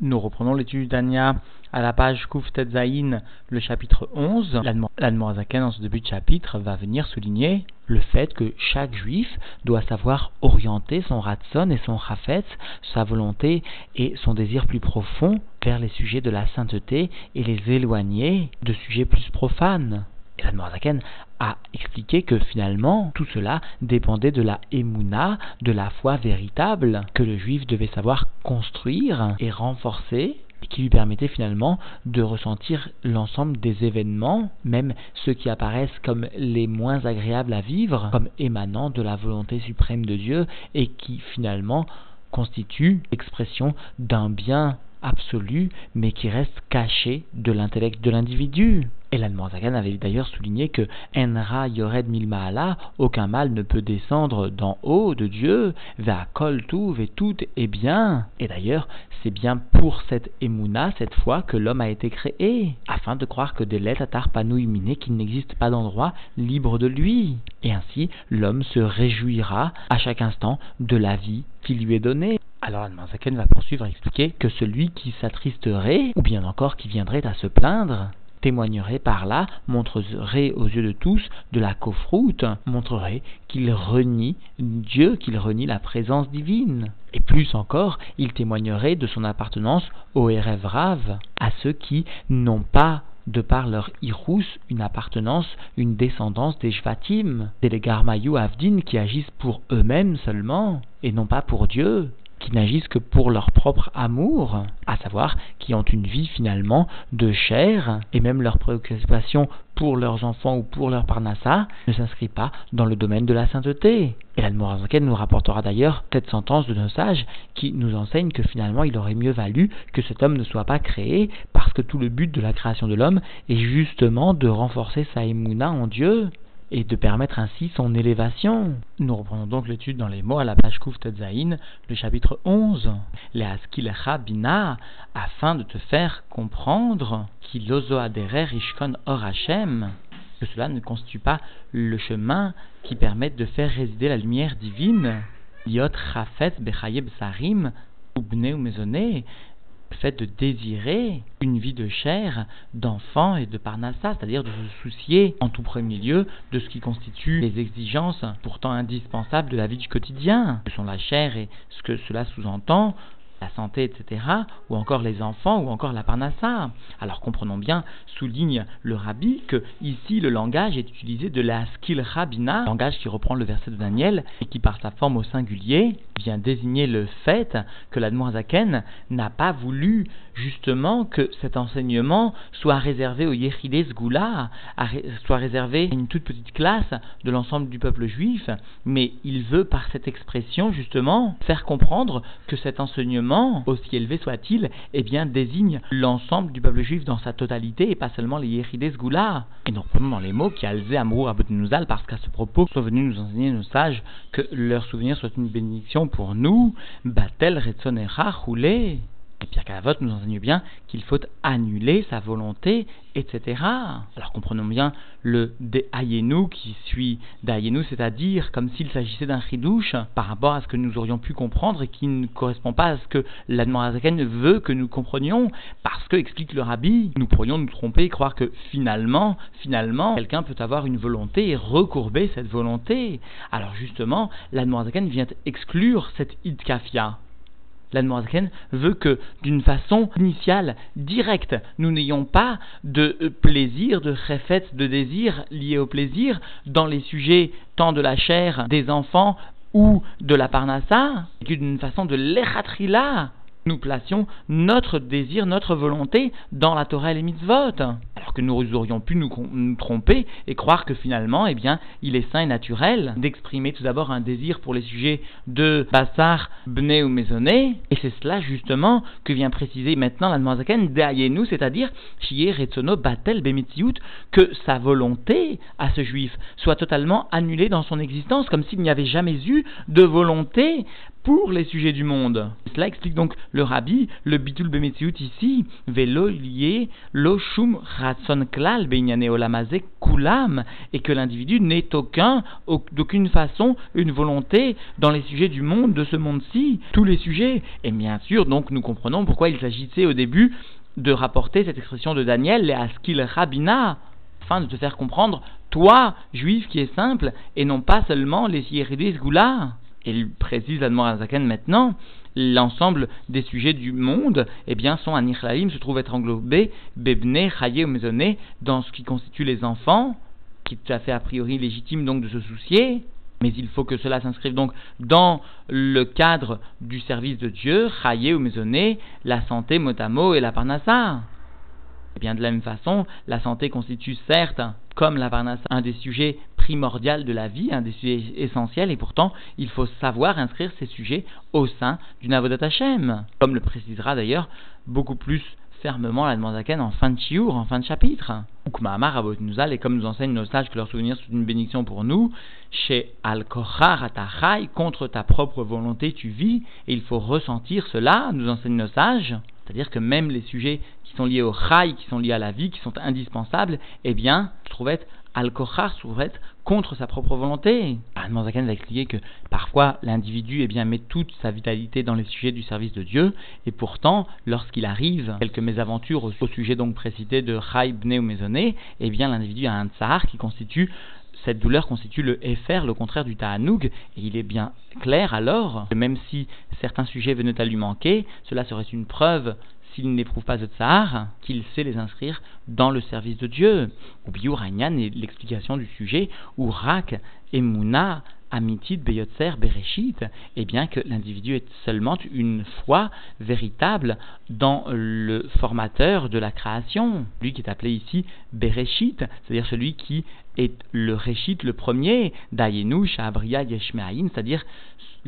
Nous reprenons l'étude d'Ania à la page Kouf Tetzaïn, le chapitre 11. L'Admorazaken, dans ce début de chapitre, va venir souligner le fait que chaque juif doit savoir orienter son ratson et son chafetz, sa volonté et son désir plus profond vers les sujets de la sainteté et les éloigner de sujets plus profanes. Et l'Admorazaken a expliqué que finalement tout cela dépendait de la émouna, de la foi véritable que le juif devait savoir construire et renforcer qui lui permettait finalement de ressentir l'ensemble des événements, même ceux qui apparaissent comme les moins agréables à vivre, comme émanant de la volonté suprême de Dieu et qui finalement constituent l'expression d'un bien absolu, mais qui reste caché de l'intellect de l'individu. Et l'Admorazagan avait d'ailleurs souligné que Enra Yored Milmaala, aucun mal ne peut descendre d'en haut de Dieu, va kol et tout est bien. Et d'ailleurs, c'est bien pour cette Emouna, cette fois, que l'homme a été créé, afin de croire que des lettres miné qu'il n'existe pas d'endroit libre de lui. Et ainsi, l'homme se réjouira à chaque instant de la vie qui lui est donnée. Alors Admarzaken va poursuivre à expliquer que celui qui s'attristerait, ou bien encore qui viendrait à se plaindre, témoignerait par là, montrerait aux yeux de tous de la coffroute, montrerait qu'il renie Dieu, qu'il renie la présence divine. Et plus encore, il témoignerait de son appartenance au Erev à ceux qui n'ont pas de par leur irous, une appartenance, une descendance des Shvatim, des Legarmayou Avdin qui agissent pour eux-mêmes seulement, et non pas pour Dieu qui n'agissent que pour leur propre amour, à savoir qui ont une vie finalement de chair, et même leur préoccupation pour leurs enfants ou pour leur parnassa ne s'inscrit pas dans le domaine de la sainteté. Et l'Admorazaken nous rapportera d'ailleurs cette sentence de nos sages qui nous enseigne que finalement il aurait mieux valu que cet homme ne soit pas créé parce que tout le but de la création de l'homme est justement de renforcer sa émouna en Dieu et de permettre ainsi son élévation. Nous reprenons donc l'étude dans les mots à la page Kouf le chapitre 11, les Askil Bina, afin de te faire comprendre qu'il aderer Ishkon Or que cela ne constitue pas le chemin qui permet de faire résider la lumière divine. Yot Chafet Bechayeb Sarim, ou Mezoné, le fait de désirer une vie de chair, d'enfant et de parnassa, c'est-à-dire de se soucier en tout premier lieu de ce qui constitue les exigences pourtant indispensables de la vie du quotidien, que sont la chair et ce que cela sous-entend, la santé, etc., ou encore les enfants, ou encore la parnassa. Alors comprenons bien, souligne le rabbi, que ici le langage est utilisé de la skill rabina, langage qui reprend le verset de Daniel, et qui par sa forme au singulier vient désigner le fait que l'Admoazaken n'a pas voulu justement que cet enseignement soit réservé au Yechides Goula, soit réservé à une toute petite classe de l'ensemble du peuple juif, mais il veut par cette expression justement faire comprendre que cet enseignement, aussi élevé soit-il, eh bien désigne l'ensemble du peuple juif dans sa totalité et pas seulement les Yechides Goula. Et reprenons dans les mots qui alzé Amour Nouzal parce qu'à ce propos sont venus nous enseigner nos sages que leur souvenir soit une bénédiction pour nous. Batel Retzonera Roulé. Et Pierre Calavote nous enseigne bien qu'il faut annuler sa volonté, etc. Alors comprenons bien le Ayenu qui suit Ayenu, c'est-à-dire comme s'il s'agissait d'un chidouche par rapport à ce que nous aurions pu comprendre et qui ne correspond pas à ce que l'Admorazaken veut que nous comprenions, parce que, explique le rabbi, nous pourrions nous tromper et croire que finalement, finalement, quelqu'un peut avoir une volonté et recourber cette volonté. Alors justement, l'Admorazaken vient exclure cette idkafia l'Admorazaken veut que, d'une façon initiale, directe, nous n'ayons pas de euh, plaisir, de réfet, de désir lié au plaisir dans les sujets tant de la chair des enfants ou de la parnassa, d'une façon de l'echatrila, nous placions notre désir, notre volonté dans la Torah et les mitzvot. Que nous aurions pu nous, tromper et croire que finalement, eh bien, il est sain et naturel d'exprimer tout d'abord un désir pour les sujets de Bassar, Bné ou Maisonné. Et c'est cela justement que vient préciser maintenant la Zaken nous, c'est-à-dire Retsono Batel que sa volonté à ce juif soit totalement annulée dans son existence, comme s'il n'y avait jamais eu de volonté pour les sujets du monde. Cela explique donc le rabbi, le bitul bemetziut ici, velo lié lo shum ratson klal olamazé kulam, et que l'individu n'est aucun, d'aucune façon, une volonté dans les sujets du monde, de ce monde-ci, tous les sujets. Et bien sûr, donc, nous comprenons pourquoi il s'agissait au début de rapporter cette expression de Daniel, les askil rabina, afin de te faire comprendre, toi, juif qui est simple, et non pas seulement les yéridis goula il précise Zaken maintenant, l'ensemble des sujets du monde, eh bien, sont Nichlaim se trouve être englobés, Bebne, Chaye ou Maisonné, dans ce qui constitue les enfants, qui est tout à fait a priori légitime donc de se soucier, mais il faut que cela s'inscrive donc dans le cadre du service de Dieu, Chaye ou Maisonné, la santé, Motamo et la Parnassa. Eh bien, de la même façon, la santé constitue certes, comme la un des sujets primordiaux de la vie, un des sujets essentiels, et pourtant, il faut savoir inscrire ces sujets au sein du Navodat Hashem, comme le précisera d'ailleurs beaucoup plus fermement la Demandaken en fin de chiour, en fin de chapitre. Et comme nous enseignent nos sages que leurs souvenirs sont une bénédiction pour nous, chez al contre ta propre volonté tu vis, et il faut ressentir cela, nous enseignent nos sages. C'est-à-dire que même les sujets qui sont liés au chai, qui sont liés à la vie, qui sont indispensables, eh bien, se trouve être contre sa propre volonté. Anne Zaken va expliquer que parfois l'individu eh bien, met toute sa vitalité dans les sujets du service de Dieu, et pourtant, lorsqu'il arrive quelques mésaventures au, sujet donc précité de chai, bne ou maisonné, eh bien l'individu a un tsar qui constitue cette douleur constitue le Efer, le contraire du Ta'anoug, et il est bien clair alors que même si certains sujets venaient à lui manquer, cela serait une preuve s'il n'éprouve pas de tsar, qu'il sait les inscrire dans le service de Dieu. Ou Biur est l'explication du sujet, ou Rak et Mouna Amitit Beyotzer Bereshit, et bien que l'individu est seulement une foi véritable dans le formateur de la création, lui qui est appelé ici Bereshit, c'est-à-dire celui qui est le Réchit, le premier, Dayenu, Shabria, Yeshmeaïn, c'est-à-dire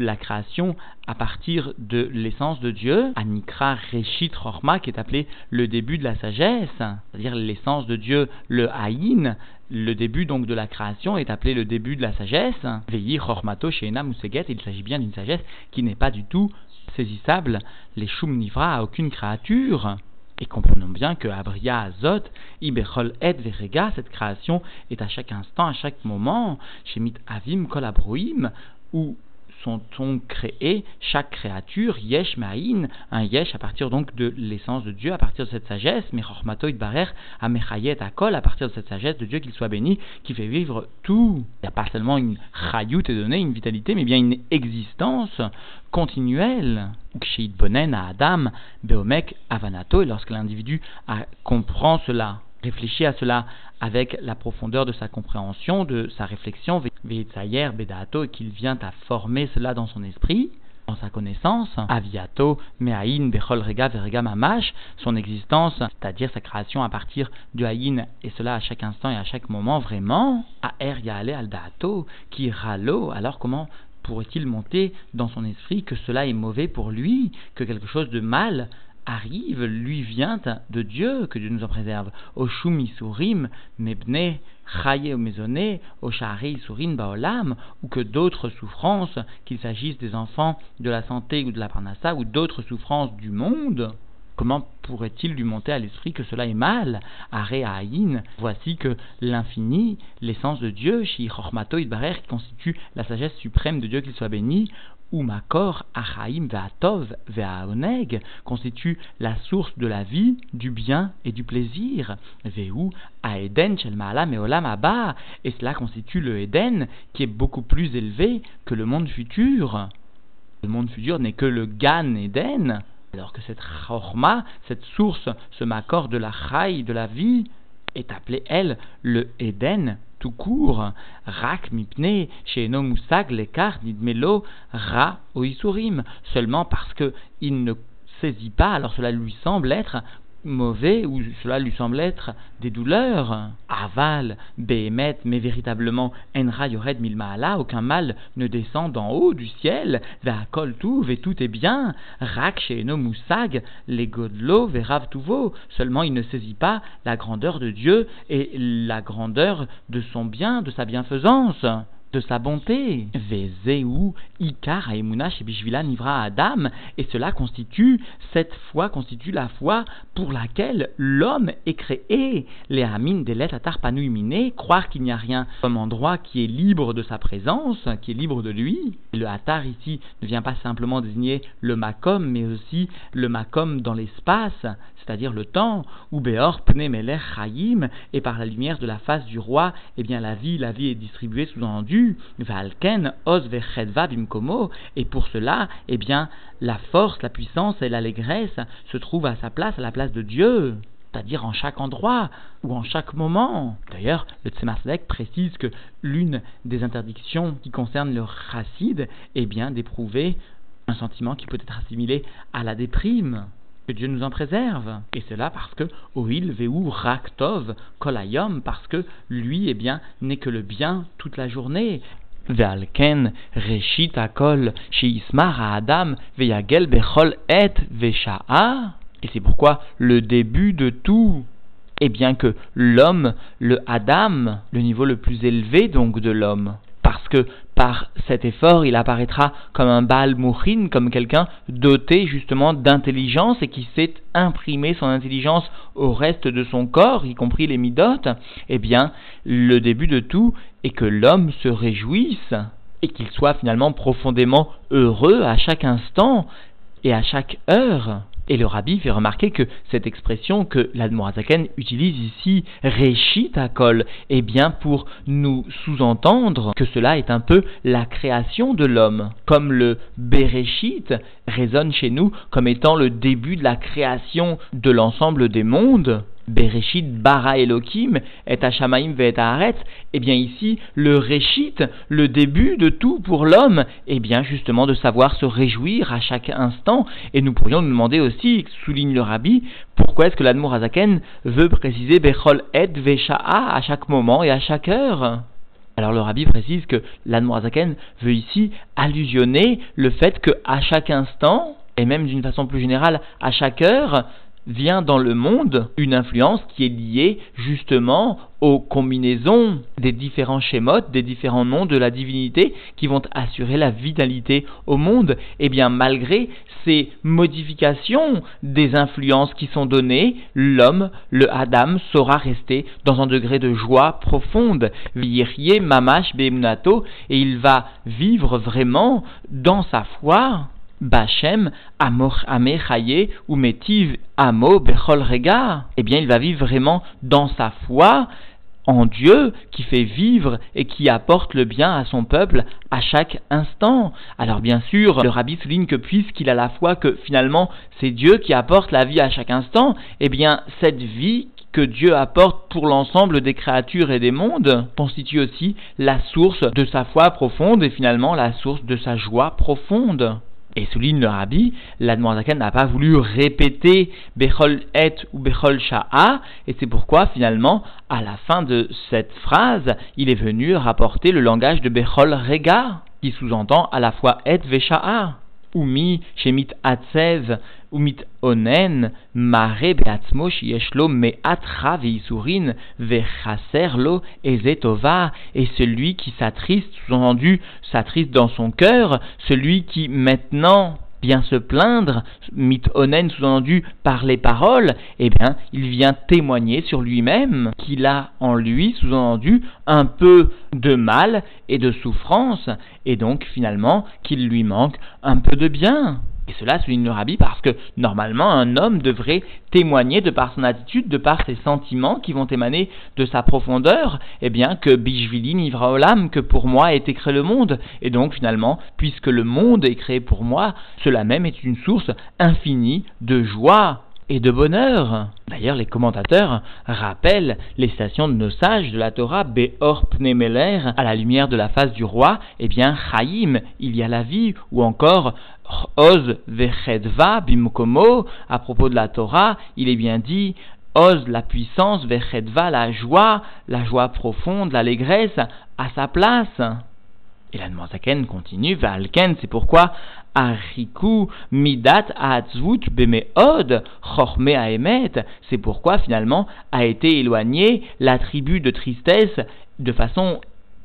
la création à partir de l'essence de Dieu, Anikra Reshit Rorma, qui est appelé le début de la sagesse, c'est-à-dire l'essence de Dieu, le Haïn, le début donc de la création est appelé le début de la sagesse. Veilli Rormato Sheena Museget, il s'agit bien d'une sagesse qui n'est pas du tout saisissable, les Shum Nivra à aucune créature. Et comprenons bien que Abria Azot, Iberol Et Verega, cette création est à chaque instant, à chaque moment, Shemit Avim Kol Abroim, sont-on créés, chaque créature, yesh ma'in, un yesh à partir donc de l'essence de Dieu, à partir de cette sagesse, mais chormatoid barer, amechayet akol, à partir de cette sagesse de Dieu qu'il soit béni, qui fait vivre tout. Il n'y a pas seulement une chayout et donné, une vitalité, mais bien une existence continuelle. Ksheid bonen à Adam, beomek avanato, et lorsque l'individu comprend cela, réfléchit à cela avec la profondeur de sa compréhension, de sa réflexion, Bedato, et qu'il vient à former cela dans son esprit, dans sa connaissance, Aviato, Bechol Rega, son existence, c'est-à-dire sa création à partir du Haïn, et cela à chaque instant et à chaque moment, vraiment, Er qui ralo, alors comment pourrait-il monter dans son esprit que cela est mauvais pour lui, que quelque chose de mal arrive, lui vient de Dieu, que Dieu nous en préserve. Au Shumisurim, Mebne, Chaye Mezoné, au Shari Surin Baolam, ou que d'autres souffrances, qu'il s'agisse des enfants, de la santé ou de la parnassa, ou d'autres souffrances du monde, comment pourrait-il lui monter à l'esprit que cela est mal? Aré voici que l'infini, l'essence de Dieu, Shi Idbarer, qui constitue la sagesse suprême de Dieu qu'il soit béni, ou Makor Achaim Ve'atov Ve'aoneg constitue la source de la vie, du bien et du plaisir. Ve'u Aeden Shel Ma'alam Olam Abba et cela constitue le Eden qui est beaucoup plus élevé que le monde futur. Le monde futur n'est que le Gan Eden, alors que cette Chorma, cette source, ce Makor de la Chai, de la vie, est appelée, elle, le Eden tout court, rak mipne, chez Musag, l'écart melo ra oisurim, seulement parce que il ne saisit pas, alors cela lui semble être mauvais ou cela lui semble être des douleurs. Aval, Behemet, mais véritablement Enra Yored Milmaala, aucun mal ne descend d'en haut du ciel, Ve'akol Tuv et tout est bien, Rak Sheeno Musag, les Godlo, Verav Tuvo, seulement il ne saisit pas la grandeur de Dieu et la grandeur de son bien, de sa bienfaisance. De sa bonté. Ikar nivra Adam, et cela constitue, cette foi constitue la foi pour laquelle l'homme est créé. Les des lettres atarpanuimine, croire qu'il n'y a rien comme endroit qui est libre de sa présence, qui est libre de lui. le hatar ici ne vient pas simplement désigner le makom, mais aussi le makom dans l'espace, c'est-à-dire le temps, où Beor Pnemeler Chaim, et par la lumière de la face du roi, eh bien la vie, la vie est distribuée Valken, Os Vechedva Bimkomo, et pour cela, eh bien, la force, la puissance et l'allégresse se trouvent à sa place, à la place de Dieu c'est-à-dire en chaque endroit ou en chaque moment. D'ailleurs, le Tzemar précise que l'une des interdictions qui concerne le racide est bien d'éprouver un sentiment qui peut être assimilé à la déprime. Que Dieu nous en préserve. Et cela parce que Oil Veu Raktov Kolayom, parce que lui, eh bien, n'est que le bien toute la journée. Ve'alken Reshit Akol Sheismar Adam Ve'yagel Bechol Et Ve'sha'a. Et c'est pourquoi le début de tout est bien que l'homme, le Adam, le niveau le plus élevé donc de l'homme, parce que par cet effort, il apparaîtra comme un Baal Mouchin, comme quelqu'un doté justement d'intelligence et qui sait imprimer son intelligence au reste de son corps, y compris les midotes, eh bien, le début de tout est que l'homme se réjouisse et qu'il soit finalement profondément heureux à chaque instant et à chaque heure. Et le rabbi fait remarquer que cette expression que l'Admorazaken utilise ici, Réchit Akol, est bien pour nous sous-entendre que cela est un peu la création de l'homme. Comme le Bereshit résonne chez nous comme étant le début de la création de l'ensemble des mondes, Bereshit bara Elohim et Hashamaim ve et eh bien ici, le Réchit, le début de tout pour l'homme, eh bien justement de savoir se réjouir à chaque instant. Et nous pourrions nous demander aussi, souligne le Rabbi, pourquoi est-ce que l'Admour Azaken veut préciser Bechol et Vesha'a à chaque moment et à chaque heure? Alors le rabbi précise que l'Admorazaken veut ici allusionner le fait qu'à chaque instant, et même d'une façon plus générale à chaque heure, vient dans le monde une influence qui est liée justement aux combinaisons des différents schémotes, des différents noms de la divinité qui vont assurer la vitalité au monde. Et eh bien malgré ces modifications des influences qui sont données, l'homme, le Adam, saura rester dans un degré de joie profonde. mamash et il va vivre vraiment dans sa foi Bachem, Amor Amechaye ou Metiv Amo Bechol Rega, eh bien il va vivre vraiment dans sa foi en Dieu qui fait vivre et qui apporte le bien à son peuple à chaque instant. Alors bien sûr, le rabbi souligne que puisqu'il a la foi que finalement c'est Dieu qui apporte la vie à chaque instant, eh bien cette vie que Dieu apporte pour l'ensemble des créatures et des mondes constitue aussi la source de sa foi profonde et finalement la source de sa joie profonde. Et souligne le rabbi, l'Admorazaken n'a pas voulu répéter Bechol et ou Bechol Sha'a, et c'est pourquoi finalement, à la fin de cette phrase, il est venu rapporter le langage de Bechol Rega, qui sous-entend à la fois et Vesha'a. Umi shemit atzev umit onen mare beatzmo shieshlo me'atra veisurin vechaser lo ezetova et celui qui s'attriste, sous-entendu s'attriste dans son cœur, celui qui maintenant vient se plaindre, mit onen sous-entendu par les paroles, eh bien, il vient témoigner sur lui-même qu'il a en lui, sous-entendu, un peu de mal et de souffrance, et donc finalement qu'il lui manque un peu de bien. Et cela souligne le rabbi parce que normalement un homme devrait témoigner de par son attitude, de par ses sentiments qui vont émaner de sa profondeur, eh bien que Bishvili Nivra Olam, que pour moi est créé le monde. Et donc finalement, puisque le monde est créé pour moi, cela même est une source infinie de joie et de bonheur. D'ailleurs, les commentateurs rappellent les stations de nos sages de la Torah, Beor Pnemeler, à la lumière de la face du roi, eh bien, Chaim, il y a la vie, ou encore Oz vechedva bimkomo, à propos de la Torah, il est bien dit Oz la puissance, vechedva la joie, la joie profonde, l'allégresse, à sa place. Et la Zaken continue, Valken, c'est pourquoi midat bemeod c'est pourquoi finalement a été éloigné l'attribut de tristesse de façon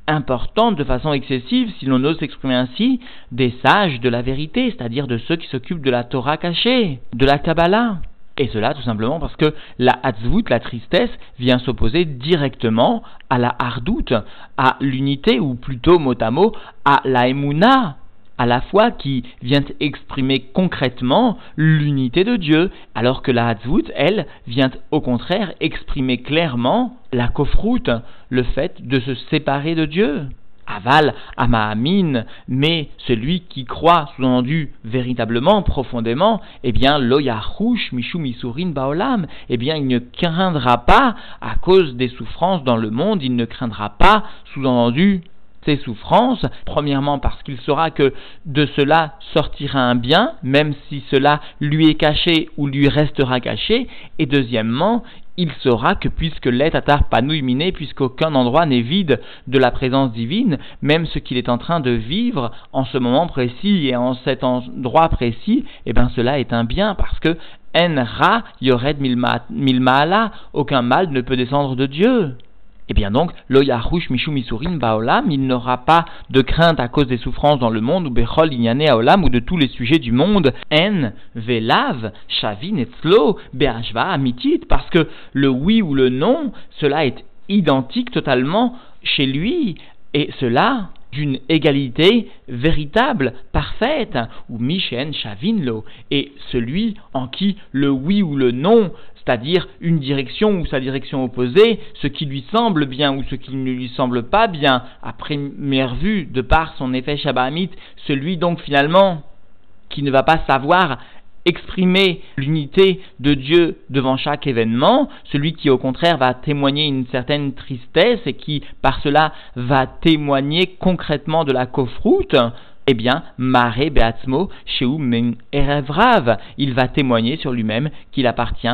importante de façon excessive, si l'on ose s'exprimer ainsi, des sages de la vérité, c'est-à-dire de ceux qui s'occupent de la Torah cachée, de la Kabbalah. Et cela tout simplement parce que la hatzvut, la tristesse, vient s'opposer directement à la hardout, à l'unité, ou plutôt mot à mot, à la emuna, à la foi qui vient exprimer concrètement l'unité de Dieu, alors que la hatzvut, elle, vient au contraire exprimer clairement la kofrout, le fait de se séparer de Dieu. Aval, Amaamin, mais celui qui croit, sous-entendu véritablement, profondément, eh bien, loyarouche, michou misurin baolam, eh bien, il ne craindra pas, à cause des souffrances dans le monde, il ne craindra pas, sous-entendu, ces souffrances, premièrement parce qu'il saura que de cela sortira un bien, même si cela lui est caché ou lui restera caché, et deuxièmement, il saura que puisque l'être atar panouiminé, puisqu'aucun endroit n'est vide de la présence divine, même ce qu'il est en train de vivre en ce moment précis et en cet endroit précis, eh bien cela est un bien parce que en ra yored milmaala, aucun mal ne peut descendre de Dieu. Eh bien donc, lo yahush mishu misurin baolam, il n'aura pas de crainte à cause des souffrances dans le monde, ou bechol inyane ou de tous les sujets du monde, en, velav, shavin etzlo, be'ashva amitit, parce que le oui ou le non, cela est identique totalement chez lui, et cela d'une égalité véritable, parfaite, ou Mishen Shavinlo, et celui en qui le oui ou le non c'est-à-dire une direction ou sa direction opposée, ce qui lui semble bien ou ce qui ne lui semble pas bien, à première vue, de par son effet Shabbahamite, celui donc finalement qui ne va pas savoir exprimer l'unité de Dieu devant chaque événement, celui qui au contraire va témoigner une certaine tristesse et qui par cela va témoigner concrètement de la kofroute, eh bien, Mare Beatzmo, Erevrav, il va témoigner sur lui-même qu'il appartient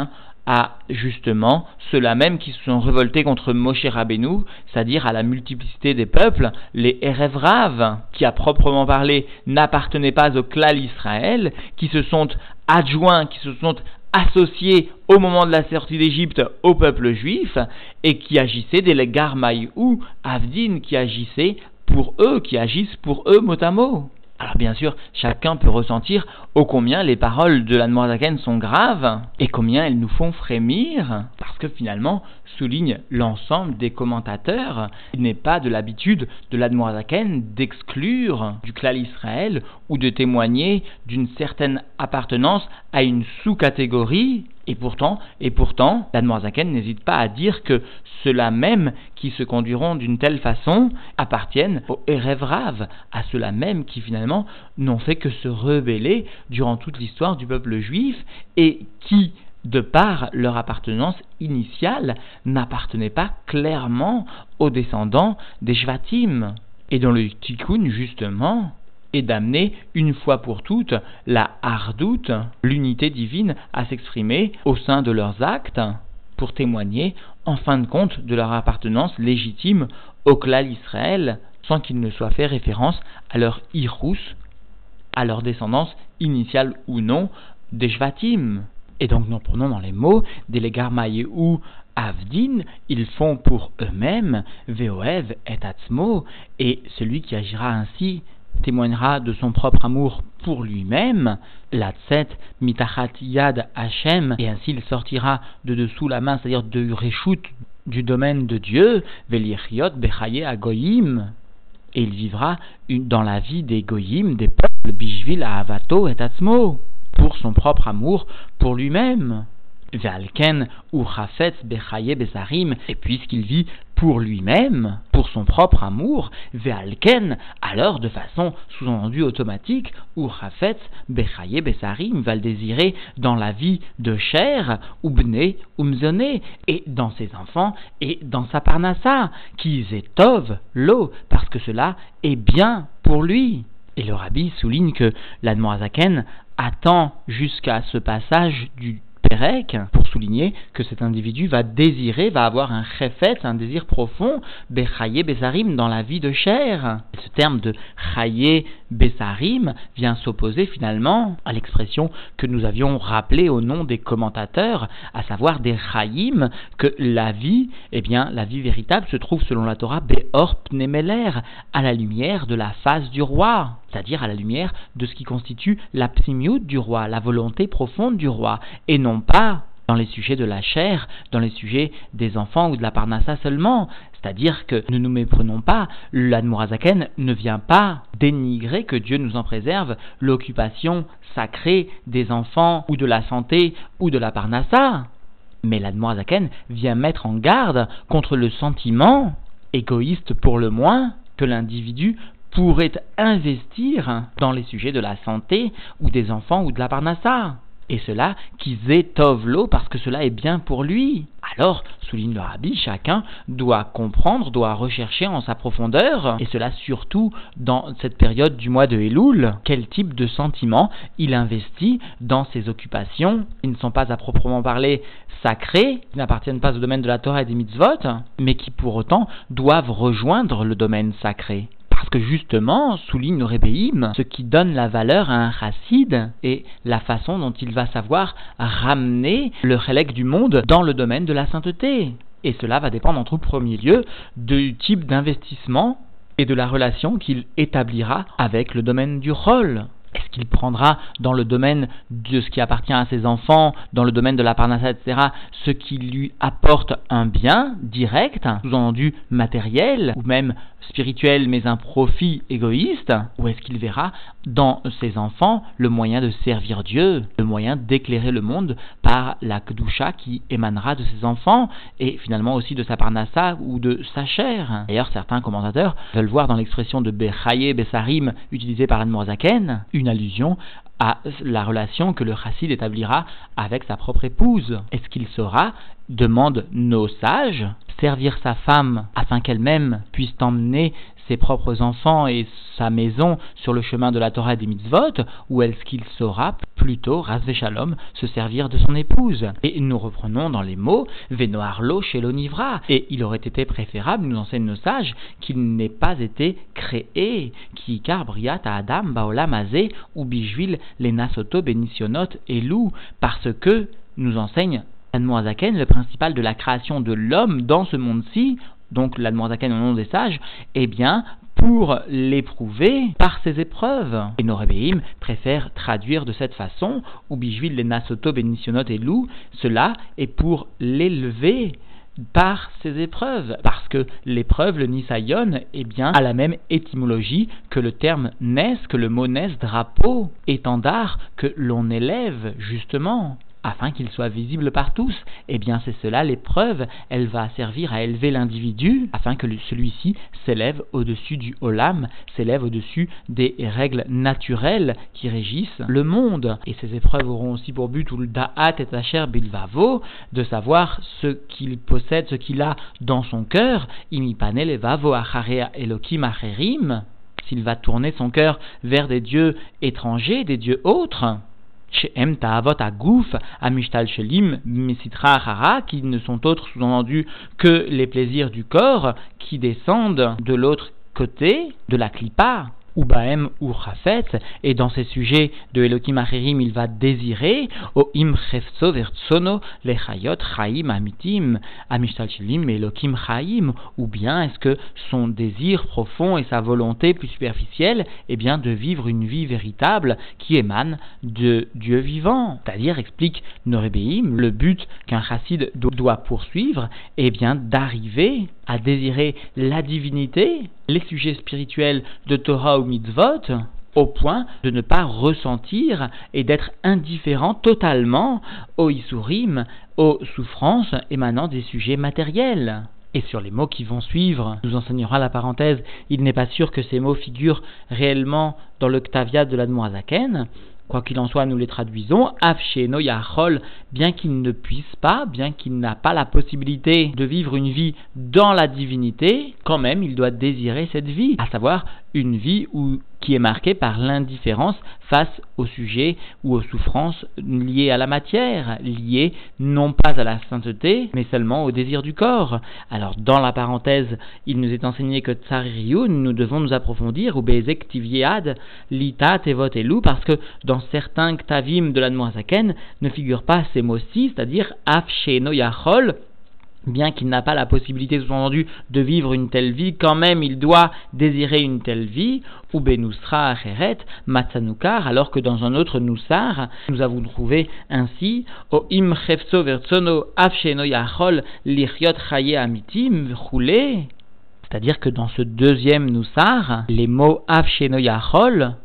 à justement ceux-là même qui se sont révoltés contre Moshe Rabbeinu, c'est-à-dire à la multiplicité des peuples, les Erevrav, qui à proprement parler n'appartenaient pas au clan Israël, qui se sont adjoints, qui se sont associés au moment de la sortie d'Égypte au peuple juif, et qui agissaient des Garmaï ou Avdin, qui agissaient pour eux, qui agissent pour eux mot à mot. Alors bien sûr, chacun peut ressentir ô combien les paroles de l'Admorazaken sont graves et combien elles nous font frémir, parce que finalement, souligne l'ensemble des commentateurs, il n'est pas de l'habitude de l'Admorazaken d'exclure du clan Israël ou de témoigner d'une certaine appartenance à une sous-catégorie et pourtant, et pourtant, n'hésite pas à dire que ceux-là même qui se conduiront d'une telle façon appartiennent aux Erevrav, à ceux-là même qui finalement n'ont fait que se rebeller durant toute l'histoire du peuple juif et qui, de par leur appartenance initiale, n'appartenaient pas clairement aux descendants des Shvatim. Et dans le Tikkun, justement, et d'amener une fois pour toutes la hardoute, l'unité divine, à s'exprimer au sein de leurs actes pour témoigner en fin de compte de leur appartenance légitime au clan Israël sans qu'il ne soit fait référence à leur irous, à leur descendance initiale ou non des Shvatim. Et donc nous prenons dans les mots des ou Avdin, ils font pour eux-mêmes Veoev et Atzmo, et celui qui agira ainsi témoignera de son propre amour pour lui-même, la tset mitachat yad Hashem, et ainsi il sortira de dessous la main, c'est-à-dire de réchoute du domaine de Dieu, velichiot bechaye agoyim, et il vivra dans la vie des goyim, des peuples, bishvil avato et atzmo, pour son propre amour pour lui-même. Ve'alken ou bechaye bezarim, et puisqu'il vit pour lui-même, pour son propre amour, Ve'alken, alors de façon sous-entendue automatique, ou Besarim, va le désirer dans la vie de chair, ou Bne, ou Mzone, et dans ses enfants, et dans sa parnassa, qui tov, l'eau, parce que cela est bien pour lui. Et le rabbi souligne que l'Admoazaken attend jusqu'à ce passage du Pour souligner que cet individu va désirer, va avoir un chefet, un désir profond, bechaye besarim, dans la vie de chair. Ce terme de chaye besarim vient s'opposer finalement à l'expression que nous avions rappelée au nom des commentateurs, à savoir des chayim, que la vie, eh bien, la vie véritable se trouve selon la Torah beor pnemeler, à la lumière de la face du roi, c'est-à-dire à la lumière de ce qui constitue la psimiut du roi, la volonté profonde du roi, et non pas dans les sujets de la chair, dans les sujets des enfants ou de la parnassa seulement. C'est-à-dire que ne nous méprenons pas, l'Admorazaken ne vient pas dénigrer, que Dieu nous en préserve, l'occupation sacrée des enfants ou de la santé ou de la parnassa. Mais l'Admorazaken vient mettre en garde contre le sentiment, égoïste pour le moins, que l'individu pourrait investir dans les sujets de la santé ou des enfants ou de la parnassa. Et cela qui l'eau parce que cela est bien pour lui. Alors, souligne le rabbi, chacun doit comprendre, doit rechercher en sa profondeur, et cela surtout dans cette période du mois de Elul, quel type de sentiments il investit dans ses occupations? Ils ne sont pas à proprement parler sacrés, qui n'appartiennent pas au domaine de la Torah et des mitzvot, mais qui pour autant doivent rejoindre le domaine sacré. Parce que justement, souligne Rébéim, ce qui donne la valeur à un chassid est la façon dont il va savoir ramener le chélek du monde dans le domaine de la sainteté. Et cela va dépendre en tout premier lieu du type d'investissement et de la relation qu'il établira avec le domaine du rôle. Est-ce qu'il prendra dans le domaine de ce qui appartient à ses enfants, dans le domaine de la parnassa, etc., ce qui lui apporte un bien direct, sous-entendu matériel, ou même spirituel, mais un profit égoïste Ou est-ce qu'il verra dans ses enfants le moyen de servir Dieu, le moyen d'éclairer le monde par la kedusha qui émanera de ses enfants, et finalement aussi de sa parnassa ou de sa chair? D'ailleurs, certains commentateurs veulent voir dans l'expression de Bechaye Besarim utilisée par Anne Morzaken allusion à la relation que le chassid établira avec sa propre épouse. Est-ce qu'il saura, demande nos sages, servir sa femme afin qu'elle-même puisse emmener ses propres enfants et sa maison sur le chemin de la Torah et des mitzvot, ou est-ce qu'il saura plutôt, rasvé shalom, se servir de son épouse? Et nous reprenons dans les mots, venoarlo chez l'onivra, et il aurait été préférable, nous enseignent nos sages, qu'il n'ait pas été créé, qui car briat à Adam, baolam ou bijvil, les nasoto, benisionot et lou, parce que, nous enseigne le principal de la création de l'homme dans ce monde-ci, donc l'Admoazaken au nom des sages, eh bien, pour l'éprouver par ses épreuves. Et Norébéim préfère traduire de cette façon, ou bijvil les nasoto benisionot et lou, cela est pour l'élever par ses épreuves, parce que l'épreuve, le nisayon, est bien à la même étymologie que le terme nes, que le mot nes, drapeau, étendard, que l'on élève justement afin qu'il soit visible par tous. Eh bien, c'est cela l'épreuve. Elle va servir à élever l'individu afin que celui-ci s'élève au-dessus du olam, s'élève au-dessus des règles naturelles qui régissent le monde. Et ces épreuves auront aussi pour but, ou le da'at et asher bilvavo, de savoir ce qu'il possède, ce qu'il a dans son cœur. Imipane vavo acharea elokim acherim. S'il va tourner son cœur vers des dieux étrangers, des dieux autres Shehem Ta'avot Agouf, Amishtal Shelim, Mesitra qui ne sont autres sous-entendus que les plaisirs du corps qui descendent de l'autre côté de la clipa ou Baem ou Chafet, et dans ces sujets de Elohim Acherim, il va désirer, o im chefso lechayot amitim, amishtal shilim Elohim ou bien est-ce que son désir profond et sa volonté plus superficielle, est bien, de vivre une vie véritable qui émane de Dieu vivant. C'est-à-dire, explique Norébeim, le but qu'un chassid doit poursuivre, est bien d'arriver à désirer la divinité, les sujets spirituels de Torah mitzvot, au point de ne pas ressentir et d'être indifférent totalement aux isurim, aux souffrances émanant des sujets matériels. Et sur les mots qui vont suivre, nous enseignera la parenthèse, il n'est pas sûr que ces mots figurent réellement dans le de l'Admoazaken, Quoi qu'il en soit, nous les traduisons. Afsheno Yachol, bien qu'il ne puisse pas, bien qu'il n'a pas la possibilité de vivre une vie dans la divinité, quand même il doit désirer cette vie, à savoir une vie qui est marquée par l'indifférence face au sujet ou aux souffrances liées à la matière, liées non pas à la sainteté, mais seulement au désir du corps. Alors, dans la parenthèse, il nous est enseigné que Tsaririun, nous devons nous approfondir, ou Bezek Tiviad, Lita, Tevot et Lou, parce que dans certains Ktavim de la Noazaken ne figurent pas ces mots-ci, c'est-à-dire Af Yachol, bien qu'il n'a pas la possibilité, sous-entendu, de vivre une telle vie, quand même il doit désirer une telle vie, ou benusra acheret, matsanukar, alors que dans un autre nusar, nous avons trouvé ainsi, o im afsheno yachol roulé. C'est-à-dire que dans ce deuxième nusar, les mots afsheno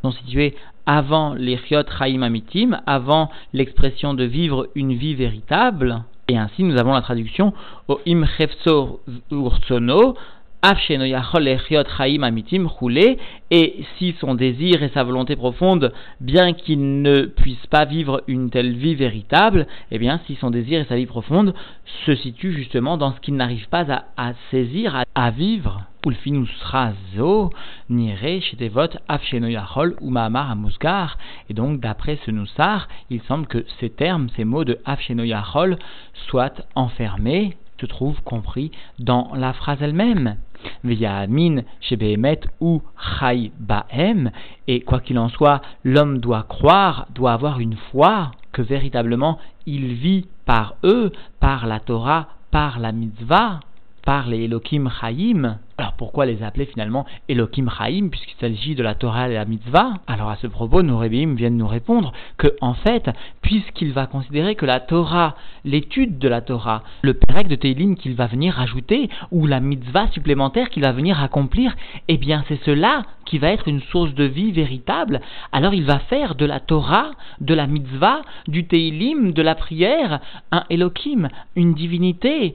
sont situés avant Chaim Amitim, avant l'expression de vivre une vie véritable, et ainsi, nous avons la traduction au im urtsono, et si son désir et sa volonté profonde, bien qu'il ne puisse pas vivre une telle vie véritable, eh bien, si son désir et sa vie profonde se situent justement dans ce qu'il n'arrive pas à, saisir, à, vivre, zo, nire, chetevot, afshenoyachol, ou mahamar amusgar. Et donc, d'après ce noussar, il semble que ces termes, ces mots de afshenoyachol soient enfermés se trouve compris dans la phrase elle-même. Amin shebehemet ou chai bahem. Et quoi qu'il en soit, l'homme doit croire, doit avoir une foi que véritablement il vit par eux, par la Torah, par la mitzvah par les Elohim Chaim. Pourquoi les appeler finalement Elohim Chaim puisqu'il s'agit de la Torah et la Mitzvah Alors à ce propos, nos Rébim viennent nous répondre que en fait, puisqu'il va considérer que la Torah, l'étude de la Torah, le Pérec de Teilim qu'il va venir ajouter ou la Mitzvah supplémentaire qu'il va venir accomplir, eh bien c'est cela qui va être une source de vie véritable. Alors il va faire de la Torah, de la Mitzvah, du Teilim, de la prière, un Elohim, une divinité,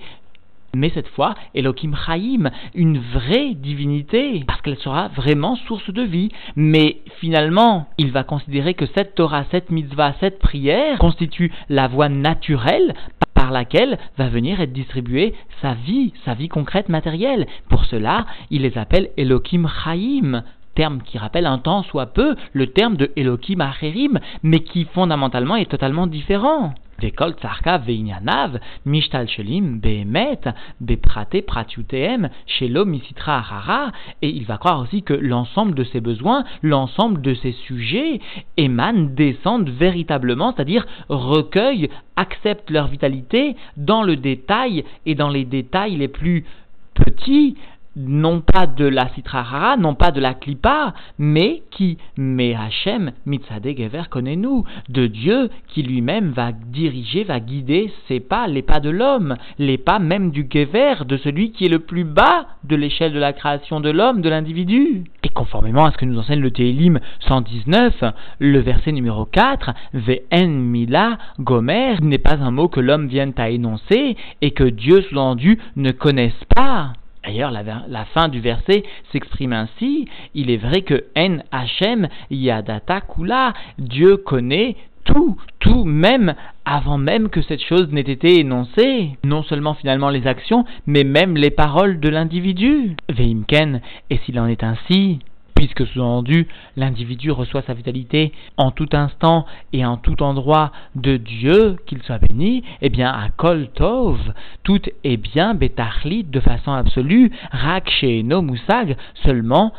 mais cette fois, Elohim Chaim, une vraie divinité, parce qu'elle sera vraiment source de vie. Mais finalement, il va considérer que cette Torah, cette mitzvah, cette prière constitue la voie naturelle par laquelle va venir être distribuée sa vie, sa vie concrète matérielle. Pour cela, il les appelle Elohim Chaim, terme qui rappelle un temps soit peu le terme de Elohim Acherim, mais qui fondamentalement est totalement différent. Vekol tsarka veinyanav, mishtal shelim, behemet, beprate pratiuteem, shelo misitra harara, et il va croire aussi que l'ensemble de ses besoins, l'ensemble de ses sujets émanent, descendent véritablement, c'est-à-dire recueillent, acceptent leur vitalité dans le détail et dans les détails les plus petits non pas de la citrahara, non pas de la klipa, mais qui, mais Hachem, mitzadeh gever, connaît-nous, de Dieu qui lui-même va diriger, va guider ses pas, les pas de l'homme, les pas même du gever, de celui qui est le plus bas de l'échelle de la création de l'homme, de l'individu. Et conformément à ce que nous enseigne le Télim 119, le verset numéro 4, Ve'en mila gomer, n'est pas un mot que l'homme vienne à énoncer et que Dieu sous-entendu ne connaisse pas. D'ailleurs, la, fin du verset s'exprime ainsi il est vrai que En Hachem Yadata Kula, Dieu connaît tout, tout même avant même que cette chose n'ait été énoncée. Non seulement finalement les actions, mais même les paroles de l'individu. Veimken, et s'il en est ainsi, puisque sous-entendu, l'individu reçoit sa vitalité en tout instant et en tout endroit de Dieu, qu'il soit béni, eh bien, à Kol Tov, tout est bien betachlit de façon absolue, rak no musag, seulement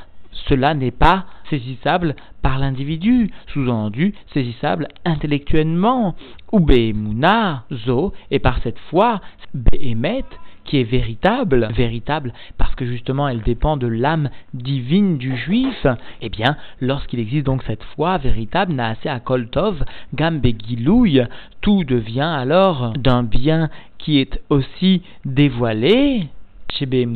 cela n'est pas saisissable par l'individu, sous-entendu saisissable intellectuellement, ou be'emuna, zo, et par cette foi, be'emet, qui est véritable, véritable parce que justement elle dépend de l'âme divine du juif, eh bien, lorsqu'il existe donc cette foi véritable, Naase à Koltov, Gambegilouille, tout devient alors d'un bien qui est aussi dévoilé, Shebe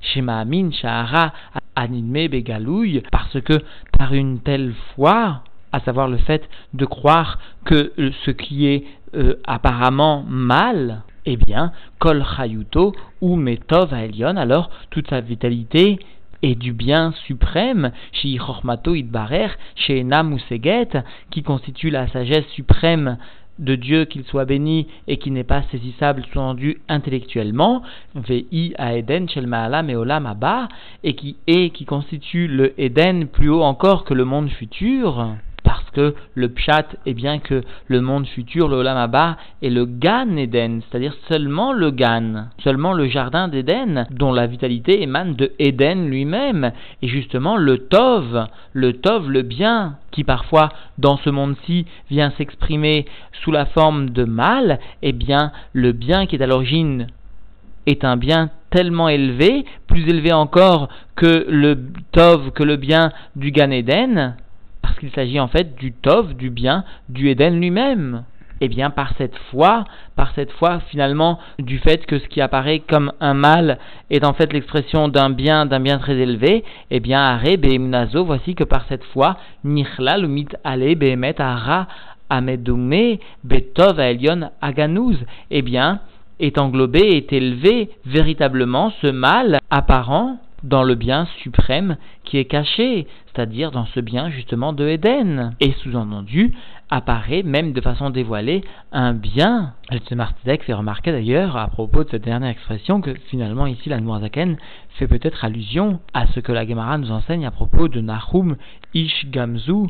Shemaamin, Shahara, Animme, Begalouille, parce que par une telle foi, à savoir le fait de croire que ce qui est euh, apparemment mal, eh bien, Kol Chayuto ou Metov Elion, alors toute sa vitalité est du bien suprême, chez Chormato Idbarer, chez Namuseget, qui constitue la sagesse suprême de Dieu qu'il soit béni et qui n'est pas saisissable sous-entendu intellectuellement, VI à Eden, Shel Ma'alam et et qui est, qui constitue le Eden plus haut encore que le monde futur, parce que le pshat est bien que le monde futur, le Olam est le Gan Eden, c'est-à-dire seulement le Gan, seulement le jardin d'Éden, dont la vitalité émane de Eden lui-même, et justement le Tov, le Tov, le bien, qui parfois dans ce monde-ci vient s'exprimer sous la forme de mal, eh bien le bien qui est à l'origine est un bien tellement élevé, plus élevé encore que le Tov, que le bien du Gan Eden, parce qu'il s'agit en fait du Tov, du bien du Eden lui-même. Eh bien, par cette foi, par cette foi finalement du fait que ce qui apparaît comme un mal est en fait l'expression d'un bien, d'un bien très élevé, eh bien, Are Be'emunazo, voici que par cette foi, Nichla mit Ale Be'emet Ara Amedume Betov Elion Aganouz, eh bien, est englobé, est élevé véritablement ce mal apparent dans le bien suprême qui est caché, c'est-à-dire dans ce bien justement de Éden. Et sous-entendu, apparaît même de façon dévoilée un bien. Le Martizek fait remarquer d'ailleurs à propos de cette dernière expression que finalement ici la Noirzaken fait peut-être allusion à ce que la Gemara nous enseigne à propos de Nahum Ish Gamzu,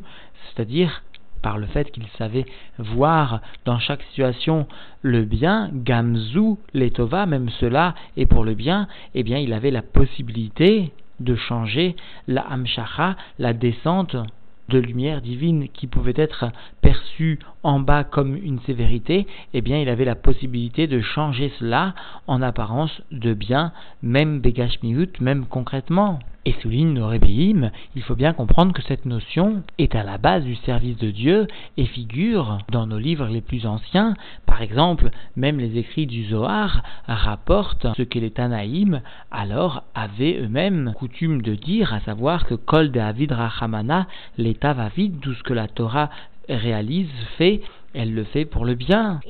c'est-à-dire par le fait qu'il savait voir dans chaque situation le bien, gamzu, letova, même cela, et pour le bien, eh bien, il avait la possibilité de changer la amshacha, la descente de lumière divine qui pouvait être perçue en bas comme une sévérité, eh bien il avait la possibilité de changer cela en apparence de bien, même Begashmiut, même concrètement. Et souligne nos rébéim, il faut bien comprendre que cette notion est à la base du service de Dieu et figure dans nos livres les plus anciens. Par exemple, même les écrits du Zohar rapportent ce que les Tanaïm alors avaient eux-mêmes coutume de dire, à savoir que Kol de Rachamana, l'état va vide, tout ce que la Torah réalise, fait, elle le fait pour le bien.